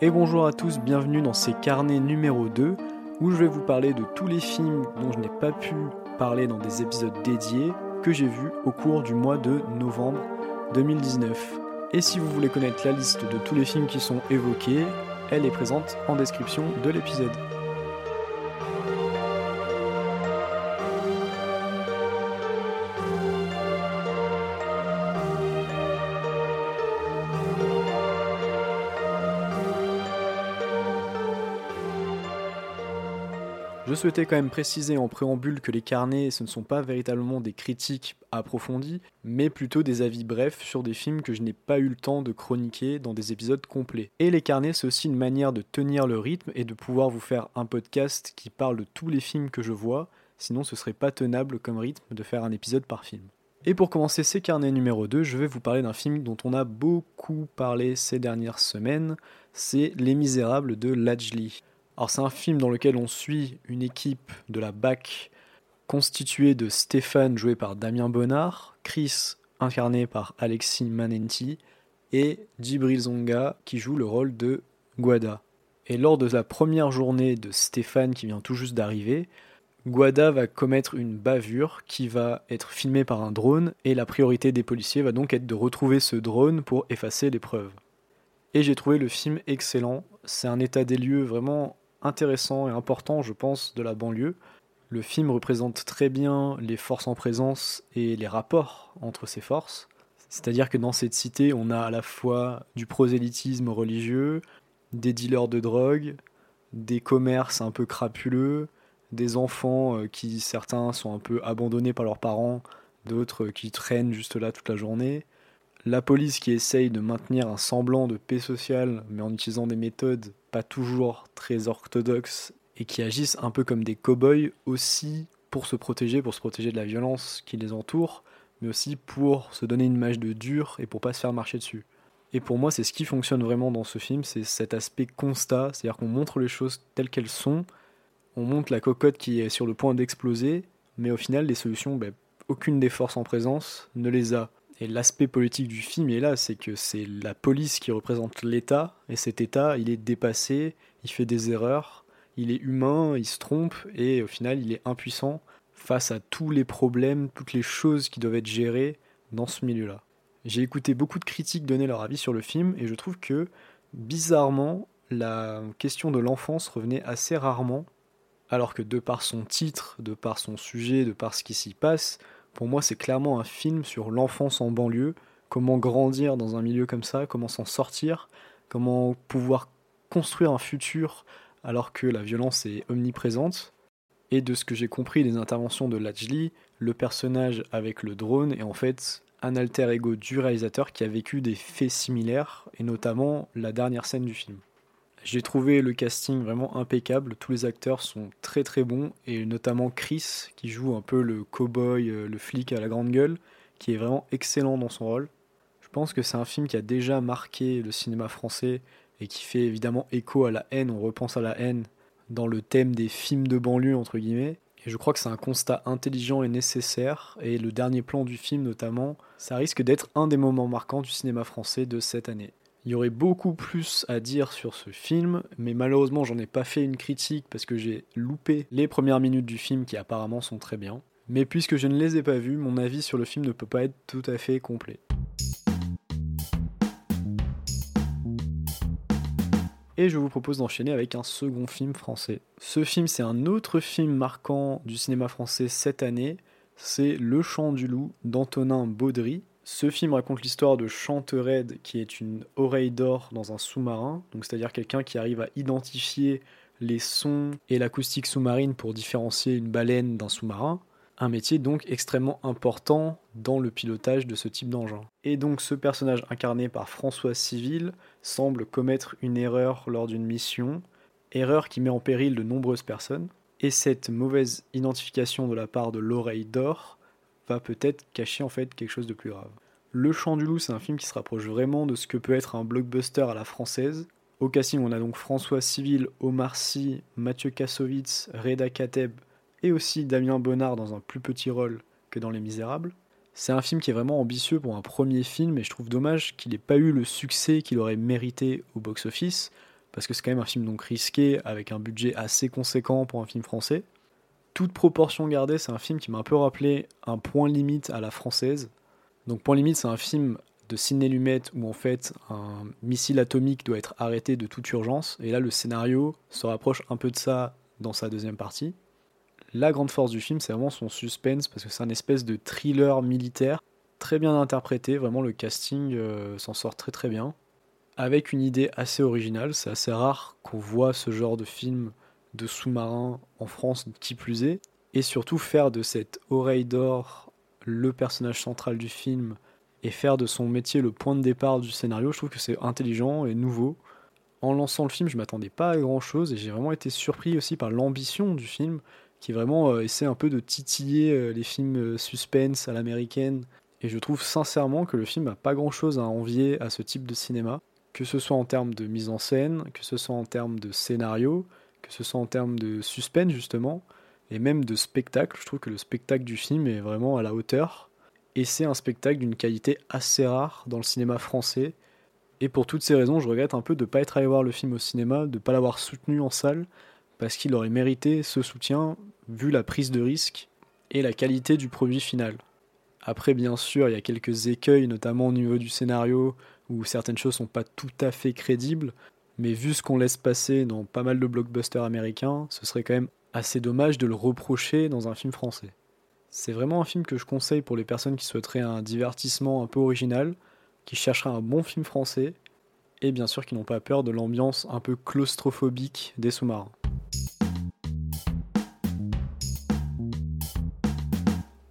Et bonjour à tous, bienvenue dans ces carnets numéro 2 où je vais vous parler de tous les films dont je n'ai pas pu parler dans des épisodes dédiés que j'ai vus au cours du mois de novembre 2019. Et si vous voulez connaître la liste de tous les films qui sont évoqués, elle est présente en description de l'épisode. Souhaitais quand même préciser en préambule que les carnets, ce ne sont pas véritablement des critiques approfondies, mais plutôt des avis brefs sur des films que je n'ai pas eu le temps de chroniquer dans des épisodes complets. Et les carnets, c'est aussi une manière de tenir le rythme et de pouvoir vous faire un podcast qui parle de tous les films que je vois, sinon ce serait pas tenable comme rythme de faire un épisode par film. Et pour commencer ces carnets numéro 2, je vais vous parler d'un film dont on a beaucoup parlé ces dernières semaines, c'est Les Misérables de Lajli. Alors c'est un film dans lequel on suit une équipe de la BAC constituée de Stéphane joué par Damien Bonnard, Chris incarné par Alexis Manenti et Djibril Zonga qui joue le rôle de Guada. Et lors de la première journée de Stéphane qui vient tout juste d'arriver, Guada va commettre une bavure qui va être filmée par un drone et la priorité des policiers va donc être de retrouver ce drone pour effacer les preuves. Et j'ai trouvé le film excellent, c'est un état des lieux vraiment intéressant et important, je pense, de la banlieue. Le film représente très bien les forces en présence et les rapports entre ces forces. C'est-à-dire que dans cette cité, on a à la fois du prosélytisme religieux, des dealers de drogue, des commerces un peu crapuleux, des enfants euh, qui, certains, sont un peu abandonnés par leurs parents, d'autres qui traînent juste là toute la journée, la police qui essaye de maintenir un semblant de paix sociale, mais en utilisant des méthodes pas toujours très orthodoxes et qui agissent un peu comme des cow-boys aussi pour se protéger, pour se protéger de la violence qui les entoure, mais aussi pour se donner une image de dur et pour pas se faire marcher dessus. Et pour moi, c'est ce qui fonctionne vraiment dans ce film, c'est cet aspect constat, c'est-à-dire qu'on montre les choses telles qu'elles sont, on montre la cocotte qui est sur le point d'exploser, mais au final, les solutions, ben, aucune des forces en présence ne les a. Et l'aspect politique du film est là, c'est que c'est la police qui représente l'État, et cet État, il est dépassé, il fait des erreurs, il est humain, il se trompe, et au final, il est impuissant face à tous les problèmes, toutes les choses qui doivent être gérées dans ce milieu-là. J'ai écouté beaucoup de critiques donner leur avis sur le film, et je trouve que, bizarrement, la question de l'enfance revenait assez rarement, alors que de par son titre, de par son sujet, de par ce qui s'y passe, pour moi, c'est clairement un film sur l'enfance en banlieue, comment grandir dans un milieu comme ça, comment s'en sortir, comment pouvoir construire un futur alors que la violence est omniprésente. Et de ce que j'ai compris des interventions de Lajli, le personnage avec le drone est en fait un alter ego du réalisateur qui a vécu des faits similaires, et notamment la dernière scène du film. J'ai trouvé le casting vraiment impeccable, tous les acteurs sont très très bons, et notamment Chris, qui joue un peu le cow-boy, euh, le flic à la grande gueule, qui est vraiment excellent dans son rôle. Je pense que c'est un film qui a déjà marqué le cinéma français et qui fait évidemment écho à la haine, on repense à la haine dans le thème des films de banlieue entre guillemets. Et je crois que c'est un constat intelligent et nécessaire, et le dernier plan du film notamment, ça risque d'être un des moments marquants du cinéma français de cette année. Il y aurait beaucoup plus à dire sur ce film, mais malheureusement j'en ai pas fait une critique parce que j'ai loupé les premières minutes du film qui apparemment sont très bien. Mais puisque je ne les ai pas vues, mon avis sur le film ne peut pas être tout à fait complet. Et je vous propose d'enchaîner avec un second film français. Ce film, c'est un autre film marquant du cinéma français cette année. C'est Le Chant du Loup d'Antonin Baudry, ce film raconte l'histoire de Chantered, qui est une oreille d'or dans un sous-marin, donc c'est-à-dire quelqu'un qui arrive à identifier les sons et l'acoustique sous-marine pour différencier une baleine d'un sous-marin. Un métier donc extrêmement important dans le pilotage de ce type d'engin. Et donc ce personnage incarné par François Civil semble commettre une erreur lors d'une mission, erreur qui met en péril de nombreuses personnes. Et cette mauvaise identification de la part de l'oreille d'or peut-être cacher en fait quelque chose de plus grave. Le Chant du Loup, c'est un film qui se rapproche vraiment de ce que peut être un blockbuster à la française. Au casting, on a donc François Civil, Omar Sy, Mathieu Kassovitz, Reda Kateb et aussi Damien Bonnard dans un plus petit rôle que dans Les Misérables. C'est un film qui est vraiment ambitieux pour un premier film et je trouve dommage qu'il n'ait pas eu le succès qu'il aurait mérité au box-office. parce que c'est quand même un film donc risqué avec un budget assez conséquent pour un film français. Toute proportion gardée, c'est un film qui m'a un peu rappelé un point limite à la française. Donc point limite, c'est un film de Sidney Lumet où en fait un missile atomique doit être arrêté de toute urgence. Et là, le scénario se rapproche un peu de ça dans sa deuxième partie. La grande force du film, c'est vraiment son suspense parce que c'est un espèce de thriller militaire très bien interprété. Vraiment, le casting euh, s'en sort très très bien avec une idée assez originale. C'est assez rare qu'on voit ce genre de film de sous-marin en France, qui plus est. Et surtout faire de cette oreille d'or le personnage central du film et faire de son métier le point de départ du scénario, je trouve que c'est intelligent et nouveau. En lançant le film, je m'attendais pas à grand chose et j'ai vraiment été surpris aussi par l'ambition du film qui vraiment euh, essaie un peu de titiller euh, les films euh, suspense à l'américaine. Et je trouve sincèrement que le film n'a pas grand chose à envier à ce type de cinéma que ce soit en termes de mise en scène, que ce soit en termes de scénario, que ce soit en termes de suspense justement, et même de spectacle. Je trouve que le spectacle du film est vraiment à la hauteur, et c'est un spectacle d'une qualité assez rare dans le cinéma français. Et pour toutes ces raisons, je regrette un peu de ne pas être allé voir le film au cinéma, de ne pas l'avoir soutenu en salle, parce qu'il aurait mérité ce soutien vu la prise de risque et la qualité du produit final. Après, bien sûr, il y a quelques écueils, notamment au niveau du scénario, où certaines choses sont pas tout à fait crédibles, mais vu ce qu'on laisse passer dans pas mal de blockbusters américains, ce serait quand même assez dommage de le reprocher dans un film français. C'est vraiment un film que je conseille pour les personnes qui souhaiteraient un divertissement un peu original, qui chercheraient un bon film français, et bien sûr qui n'ont pas peur de l'ambiance un peu claustrophobique des sous-marins.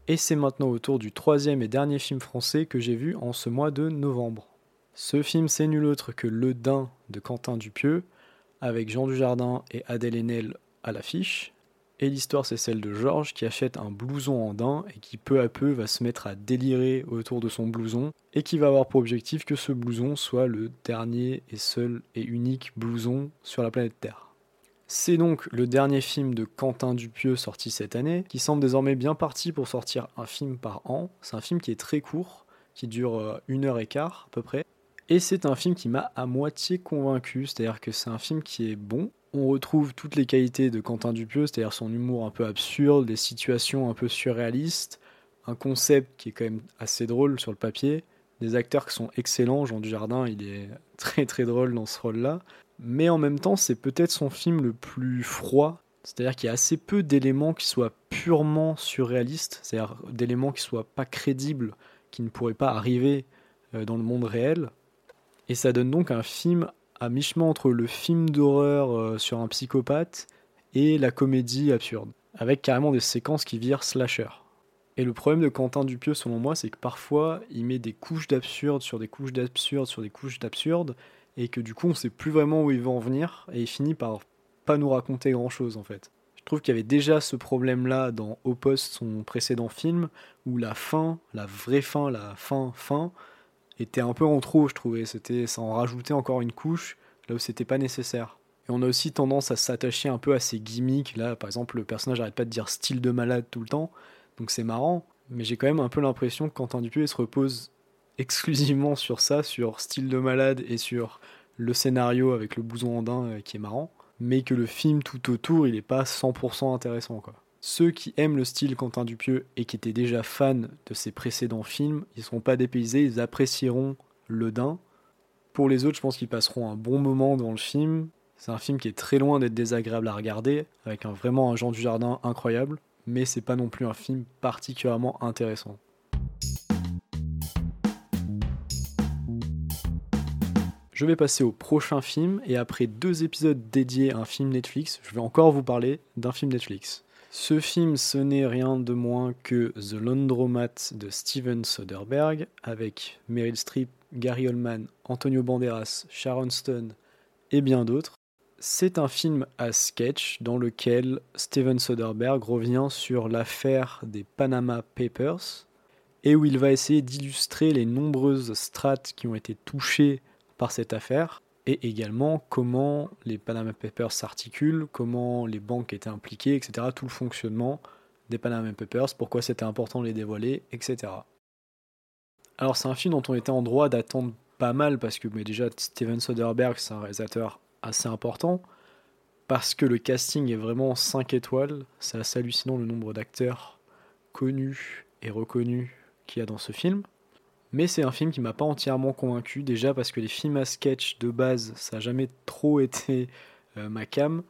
Et c'est maintenant au tour du troisième et dernier film français que j'ai vu en ce mois de novembre. Ce film, c'est nul autre que Le Dain de Quentin Dupieux, avec Jean Dujardin et Adèle Haenel à l'affiche. Et l'histoire, c'est celle de Georges qui achète un blouson en daim et qui peu à peu va se mettre à délirer autour de son blouson et qui va avoir pour objectif que ce blouson soit le dernier et seul et unique blouson sur la planète Terre. C'est donc le dernier film de Quentin Dupieux sorti cette année, qui semble désormais bien parti pour sortir un film par an. C'est un film qui est très court, qui dure euh, une heure et quart à peu près, et c'est un film qui m'a à moitié convaincu, c'est-à-dire que c'est un film qui est bon. On retrouve toutes les qualités de Quentin Dupieux, c'est-à-dire son humour un peu absurde, des situations un peu surréalistes, un concept qui est quand même assez drôle sur le papier, des acteurs qui sont excellents, Jean Dujardin, il est très très drôle dans ce rôle-là, mais en même temps c'est peut-être son film le plus froid, c'est-à-dire qu'il y a assez peu d'éléments qui soient purement surréalistes, c'est-à-dire d'éléments qui soient pas crédibles, qui ne pourraient pas arriver euh, dans le monde réel. Et ça donne donc un film à mi-chemin entre le film d'horreur euh, sur un psychopathe et la comédie absurde, avec carrément des séquences qui virent slasher. Et le problème de Quentin Dupieux, selon moi, c'est que parfois, il met des couches d'absurde sur des couches d'absurde sur des couches d'absurde, et que du coup, on sait plus vraiment où il va en venir, et il finit par pas nous raconter grand-chose, en fait. Je trouve qu'il y avait déjà ce problème-là dans Au son précédent film, où la fin, la vraie fin, la fin, fin, était un peu en trop, je trouvais. C'était, ça en rajoutait encore une couche là où c'était pas nécessaire. Et on a aussi tendance à s'attacher un peu à ces gimmicks. Là, par exemple, le personnage n'arrête pas de dire style de malade tout le temps, donc c'est marrant. Mais j'ai quand même un peu l'impression que Quentin Dupieux se repose exclusivement sur ça, sur style de malade et sur le scénario avec le bouson andin euh, qui est marrant, mais que le film tout autour, il est pas 100% intéressant quoi. Ceux qui aiment le style Quentin Dupieux et qui étaient déjà fans de ses précédents films, ils ne seront pas dépaysés, ils apprécieront Le Dain. Pour les autres, je pense qu'ils passeront un bon moment dans le film. C'est un film qui est très loin d'être désagréable à regarder, avec vraiment un Jean du Jardin incroyable, mais c'est pas non plus un film particulièrement intéressant. Je vais passer au prochain film et après deux épisodes dédiés à un film Netflix, je vais encore vous parler d'un film Netflix. Ce film, ce n'est rien de moins que The Laundromat de Steven Soderbergh, avec Meryl Streep, Gary Oldman, Antonio Banderas, Sharon Stone et bien d'autres. C'est un film à sketch dans lequel Steven Soderbergh revient sur l'affaire des Panama Papers et où il va essayer d'illustrer les nombreuses strates qui ont été touchées par cette affaire et également comment les Panama Papers s'articulent, comment les banques étaient impliquées, etc. Tout le fonctionnement des Panama Papers, pourquoi c'était important de les dévoiler, etc. Alors c'est un film dont on était en droit d'attendre pas mal parce que mais déjà Steven Soderbergh c'est un réalisateur assez important parce que le casting est vraiment 5 étoiles. C'est assez hallucinant le nombre d'acteurs connus et reconnus qu'il y a dans ce film. Mais c'est un film qui m'a pas entièrement convaincu, déjà parce que les films à sketch de base, ça n'a jamais trop été euh, ma cam.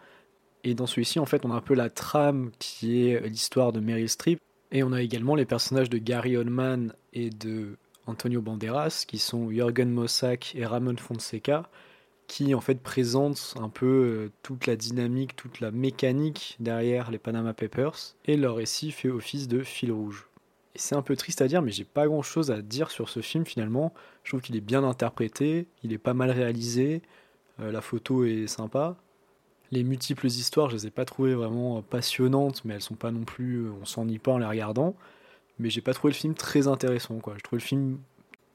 Et dans celui-ci, en fait, on a un peu la trame qui est l'histoire de Meryl Streep. Et on a également les personnages de Gary Oldman et de Antonio Banderas, qui sont Jürgen Mossack et Ramon Fonseca, qui en fait présentent un peu euh, toute la dynamique, toute la mécanique derrière les Panama Papers, et leur récit fait office de fil rouge. C'est un peu triste à dire, mais j'ai pas grand chose à dire sur ce film finalement. Je trouve qu'il est bien interprété, il est pas mal réalisé, euh, la photo est sympa. Les multiples histoires, je les ai pas trouvées vraiment passionnantes, mais elles sont pas non plus, euh, on s'ennuie pas en les regardant. Mais j'ai pas trouvé le film très intéressant, quoi. Je trouve le film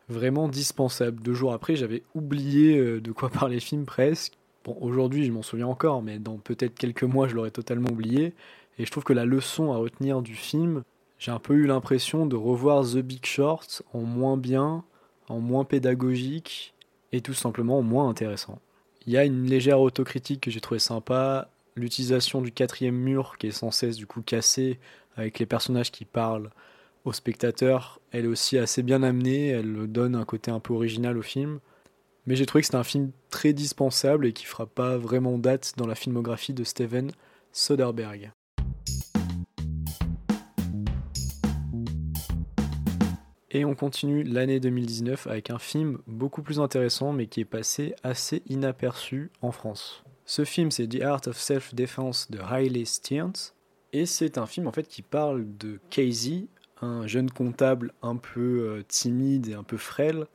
vraiment dispensable. Deux jours après, j'avais oublié euh, de quoi parlait le film presque. Bon, aujourd'hui, je m'en souviens encore, mais dans peut-être quelques mois, je l'aurais totalement oublié. Et je trouve que la leçon à retenir du film, j'ai un peu eu l'impression de revoir The Big Short en moins bien, en moins pédagogique et tout simplement en moins intéressant. Il y a une légère autocritique que j'ai trouvé sympa, l'utilisation du quatrième mur qui est sans cesse du coup cassé avec les personnages qui parlent au spectateur, elle est aussi assez bien amenée, elle donne un côté un peu original au film. Mais j'ai trouvé que c'était un film très dispensable et qui fera pas vraiment date dans la filmographie de Steven Soderbergh. Et on continue l'année 2019 avec un film beaucoup plus intéressant mais qui est passé assez inaperçu en France. Ce film c'est The Art of Self-Defense de Riley Stearns et c'est un film en fait qui parle de Casey, un jeune comptable un peu euh, timide et un peu frêle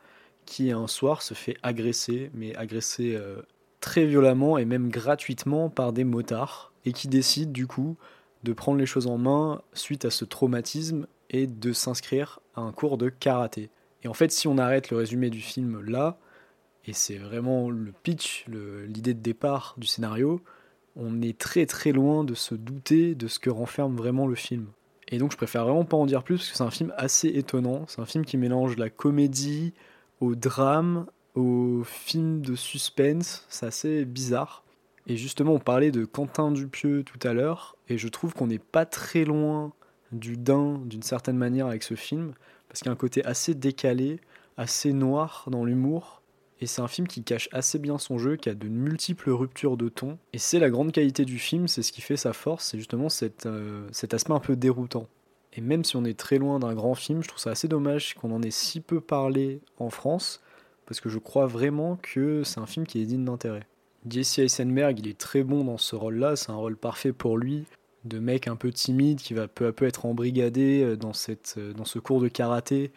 qui un soir se fait agresser, mais agresser euh, très violemment et même gratuitement par des motards, et qui décide du coup de prendre les choses en main suite à ce traumatisme et de s'inscrire à un cours de karaté. Et en fait, si on arrête le résumé du film là, et c'est vraiment le pitch, l'idée de départ du scénario, on est très très loin de se douter de ce que renferme vraiment le film. Et donc je préfère vraiment pas en dire plus parce que c'est un film assez étonnant. C'est un film qui mélange la comédie au drame, au film de suspense. C'est assez bizarre. Et justement, on parlait de Quentin Dupieux tout à l'heure, et je trouve qu'on n'est pas très loin du Dain d'une certaine manière avec ce film, parce qu'il y a un côté assez décalé, assez noir dans l'humour, et c'est un film qui cache assez bien son jeu, qui a de multiples ruptures de ton. Et c'est la grande qualité du film, c'est ce qui fait sa force, c'est justement euh, cet aspect un peu déroutant. Et même si on est très loin d'un grand film, je trouve ça assez dommage qu'on en ait si peu parlé en France, parce que je crois vraiment que c'est un film qui est digne d'intérêt. Jesse Eisenberg, il est très bon dans ce rôle-là, c'est un rôle parfait pour lui, de mec un peu timide qui va peu à peu être embrigadé euh, dans, cette, euh, dans ce cours de karaté.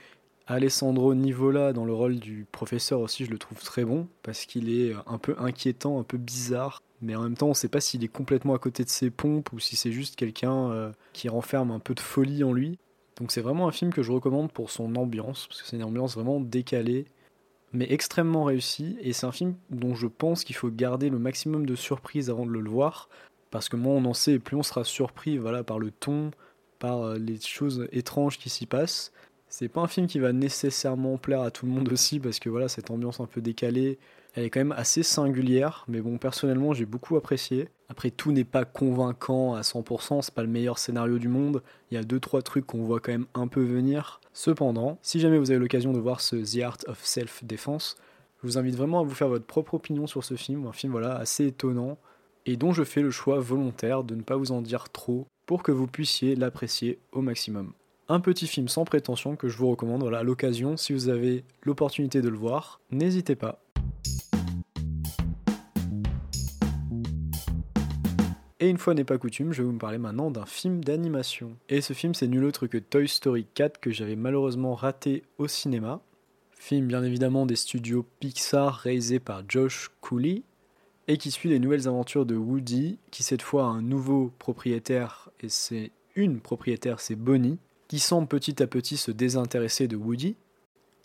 Alessandro Nivola dans le rôle du professeur aussi, je le trouve très bon parce qu'il est un peu inquiétant, un peu bizarre, mais en même temps, on ne sait pas s'il est complètement à côté de ses pompes ou si c'est juste quelqu'un euh, qui renferme un peu de folie en lui. Donc c'est vraiment un film que je recommande pour son ambiance parce que c'est une ambiance vraiment décalée mais extrêmement réussie. Et c'est un film dont je pense qu'il faut garder le maximum de surprise avant de le voir parce que moins on en sait, plus on sera surpris voilà par le ton, par euh, les choses étranges qui s'y passent. C'est pas un film qui va nécessairement plaire à tout le monde aussi parce que voilà, cette ambiance un peu décalée, elle est quand même assez singulière, mais bon, personnellement, j'ai beaucoup apprécié. Après, tout n'est pas convaincant à 100%, c'est pas le meilleur scénario du monde. Il y a deux trois trucs qu'on voit quand même un peu venir. Cependant, si jamais vous avez l'occasion de voir ce The Art of Self Defense, je vous invite vraiment à vous faire votre propre opinion sur ce film, un film voilà assez étonnant et dont je fais le choix volontaire de ne pas vous en dire trop pour que vous puissiez l'apprécier au maximum un petit film sans prétention que je vous recommande à l'occasion si vous avez l'opportunité de le voir, n'hésitez pas. Et une fois n'est pas coutume, je vais vous parler maintenant d'un film d'animation. Et ce film, c'est nul autre que Toy Story 4 que j'avais malheureusement raté au cinéma. Film bien évidemment des studios Pixar réalisé par Josh Cooley et qui suit les nouvelles aventures de Woody, qui cette fois a un nouveau propriétaire et c'est une propriétaire, c'est Bonnie, qui semble petit à petit se désintéresser de Woody.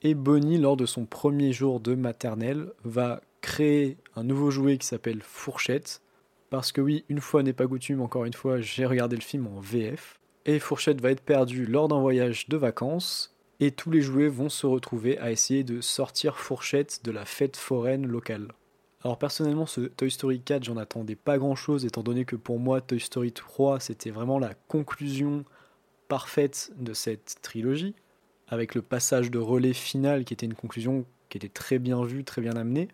Et Bonnie, lors de son premier jour de maternelle, va créer un nouveau jouet qui s'appelle Fourchette. Parce que oui, une fois n'est pas coutume, encore une fois, j'ai regardé le film en VF. Et Fourchette va être perdue lors d'un voyage de vacances. Et tous les jouets vont se retrouver à essayer de sortir Fourchette de la fête foraine locale. Alors personnellement, ce Toy Story 4, j'en attendais pas grand-chose, étant donné que pour moi, Toy Story 3, c'était vraiment la conclusion parfaite de cette trilogie, avec le passage de relais final qui était une conclusion qui était très bien vue, très bien amenée.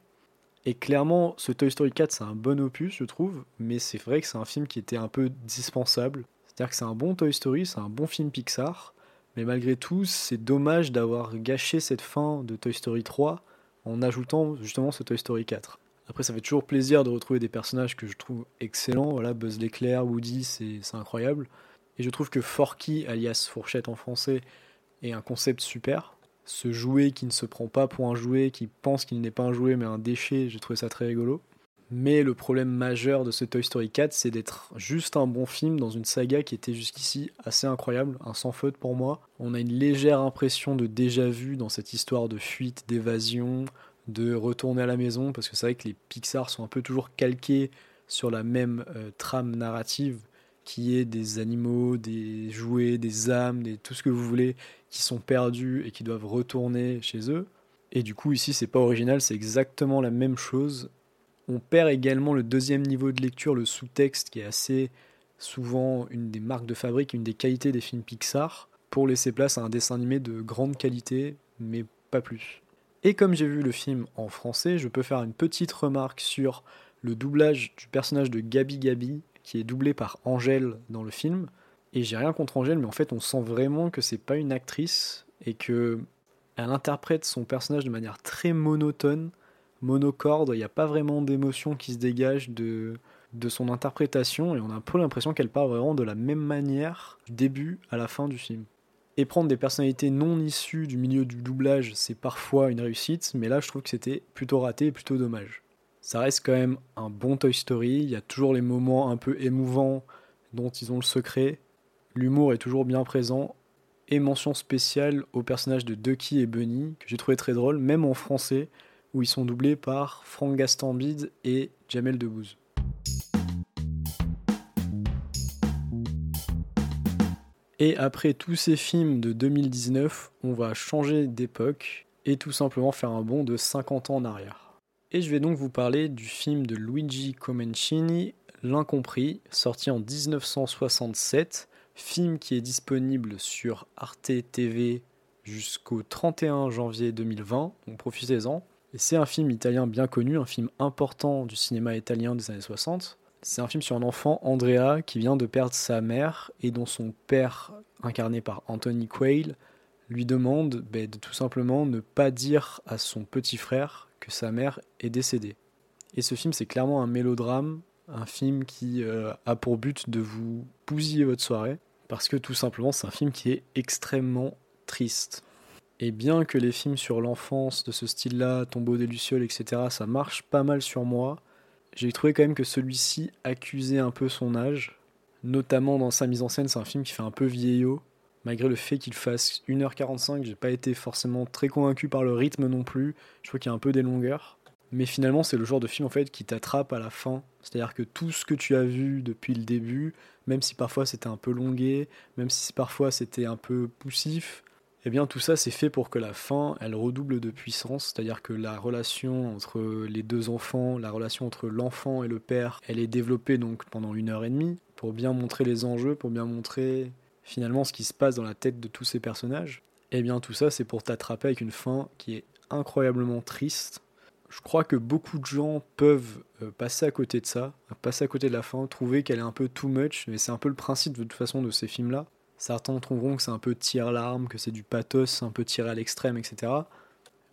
Et clairement, ce Toy Story 4, c'est un bon opus, je trouve, mais c'est vrai que c'est un film qui était un peu dispensable. C'est-à-dire que c'est un bon Toy Story, c'est un bon film Pixar, mais malgré tout, c'est dommage d'avoir gâché cette fin de Toy Story 3 en ajoutant justement ce Toy Story 4. Après, ça fait toujours plaisir de retrouver des personnages que je trouve excellents. Voilà, Buzz l'éclair, Woody, c'est incroyable. Et je trouve que Forky, alias Fourchette en français, est un concept super. Ce jouet qui ne se prend pas pour un jouet, qui pense qu'il n'est pas un jouet mais un déchet, j'ai trouvé ça très rigolo. Mais le problème majeur de ce Toy Story 4, c'est d'être juste un bon film dans une saga qui était jusqu'ici assez incroyable, un sans faute pour moi. On a une légère impression de déjà vu dans cette histoire de fuite, d'évasion, de retourner à la maison, parce que c'est vrai que les Pixar sont un peu toujours calqués sur la même euh, trame narrative, qui est des animaux, des jouets, des âmes, des, tout ce que vous voulez, qui sont perdus et qui doivent retourner chez eux. Et du coup, ici, c'est pas original, c'est exactement la même chose. On perd également le deuxième niveau de lecture, le sous-texte, qui est assez souvent une des marques de fabrique, une des qualités des films Pixar, pour laisser place à un dessin animé de grande qualité, mais pas plus. Et comme j'ai vu le film en français, je peux faire une petite remarque sur le doublage du personnage de Gabi Gabi, qui est doublé par Angèle dans le film. Et j'ai rien contre Angèle, mais en fait, on sent vraiment que c'est pas une actrice et que elle interprète son personnage de manière très monotone, monocorde. Il n'y a pas vraiment d'émotion qui se dégage de, de son interprétation et on a un peu l'impression qu'elle parle vraiment de la même manière du début à la fin du film. Et prendre des personnalités non issues du milieu du doublage, c'est parfois une réussite, mais là je trouve que c'était plutôt raté et plutôt dommage. Ça reste quand même un bon Toy Story, il y a toujours les moments un peu émouvants dont ils ont le secret, l'humour est toujours bien présent, et mention spéciale aux personnages de Ducky et Bunny, que j'ai trouvé très drôle, même en français, où ils sont doublés par Franck Gastambide et Jamel Debbouze. Et après tous ces films de 2019, on va changer d'époque et tout simplement faire un bond de 50 ans en arrière. Et je vais donc vous parler du film de Luigi Comencini, L'Incompris, sorti en 1967, film qui est disponible sur Arte TV jusqu'au 31 janvier 2020, donc profitez-en. Et c'est un film italien bien connu, un film important du cinéma italien des années 60, c'est un film sur un enfant, Andrea, qui vient de perdre sa mère et dont son père, incarné par Anthony Quayle, lui demande ben, de tout simplement ne pas dire à son petit frère que sa mère est décédée. Et ce film, c'est clairement un mélodrame, un film qui euh, a pour but de vous bousiller votre soirée, parce que tout simplement, c'est un film qui est extrêmement triste. Et bien que les films sur l'enfance de ce style-là, Tombeau des Lucioles, etc., ça marche pas mal sur moi, j'ai trouvé quand même que celui-ci accusait un peu son âge, notamment dans sa mise en scène. C'est un film qui fait un peu vieillot, malgré le fait qu'il fasse 1h45. J'ai pas été forcément très convaincu par le rythme non plus. Je trouve qu'il y a un peu des longueurs. Mais finalement, c'est le genre de film en fait qui t'attrape à la fin. C'est-à-dire que tout ce que tu as vu depuis le début, même si parfois c'était un peu longué, même si parfois c'était un peu poussif, eh bien tout ça c'est fait pour que la fin elle redouble de puissance, c'est-à-dire que la relation entre les deux enfants, la relation entre l'enfant et le père, elle est développée donc pendant une heure et demie pour bien montrer les enjeux, pour bien montrer finalement ce qui se passe dans la tête de tous ces personnages. Eh bien tout ça c'est pour t'attraper avec une fin qui est incroyablement triste. Je crois que beaucoup de gens peuvent euh, passer à côté de ça, passer à côté de la fin, trouver qu'elle est un peu too much, mais c'est un peu le principe de toute façon de ces films-là. Certains trouveront que c'est un peu tir larme, que c'est du pathos, un peu tiré à l'extrême, etc.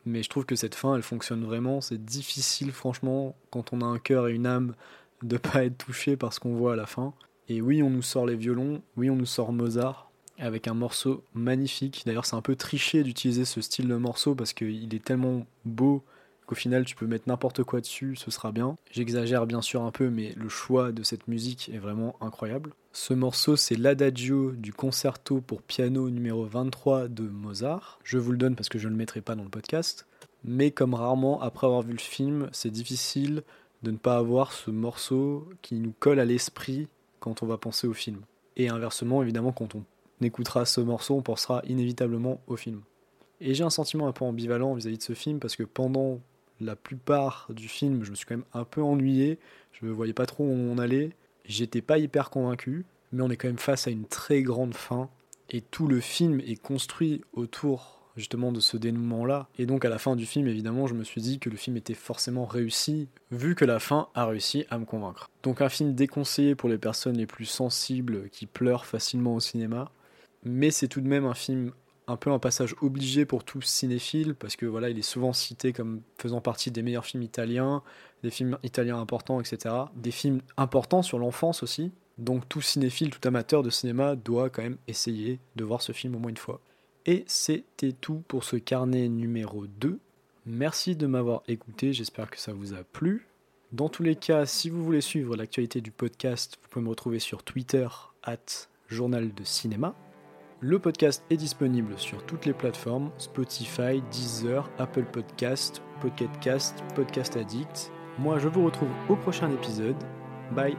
Mais je trouve que cette fin, elle fonctionne vraiment. C'est difficile, franchement, quand on a un cœur et une âme, de pas être touché par ce qu'on voit à la fin. Et oui, on nous sort les violons, oui, on nous sort Mozart, avec un morceau magnifique. D'ailleurs, c'est un peu triché d'utiliser ce style de morceau parce qu'il est tellement beau qu'au final tu peux mettre n'importe quoi dessus, ce sera bien. J'exagère bien sûr un peu, mais le choix de cette musique est vraiment incroyable. Ce morceau, c'est l'adagio du concerto pour piano numéro 23 de Mozart. Je vous le donne parce que je ne le mettrai pas dans le podcast. Mais comme rarement, après avoir vu le film, c'est difficile de ne pas avoir ce morceau qui nous colle à l'esprit quand on va penser au film. Et inversement, évidemment, quand on écoutera ce morceau, on pensera inévitablement au film. Et j'ai un sentiment un peu ambivalent vis-à-vis de ce film parce que pendant La plupart du film, je me suis quand même un peu ennuyé. Je ne voyais pas trop où on allait. J'étais pas hyper convaincu, mais on est quand même face à une très grande fin. Et tout le film est construit autour justement de ce dénouement-là. Et donc à la fin du film, évidemment, je me suis dit que le film était forcément réussi, vu que la fin a réussi à me convaincre. Donc un film déconseillé pour les personnes les plus sensibles qui pleurent facilement au cinéma, mais c'est tout de même un film un peu un passage obligé pour tout cinéphile, parce que voilà, il est souvent cité comme faisant partie des meilleurs films italiens, des films italiens importants, etc. Des films importants sur l'enfance aussi. Donc tout cinéphile, tout amateur de cinéma doit quand même essayer de voir ce film au moins une fois. Et c'était tout pour ce carnet numéro 2. Merci de m'avoir écouté, j'espère que ça vous a plu. Dans tous les cas, si vous voulez suivre l'actualité du podcast, vous pouvez me retrouver sur Twitter, at Journal de Cinéma. Le podcast est disponible sur toutes les plateformes Spotify, Deezer, Apple Podcast, Pocket Cast, Podcast Addict. Moi, je vous retrouve au prochain épisode. Bye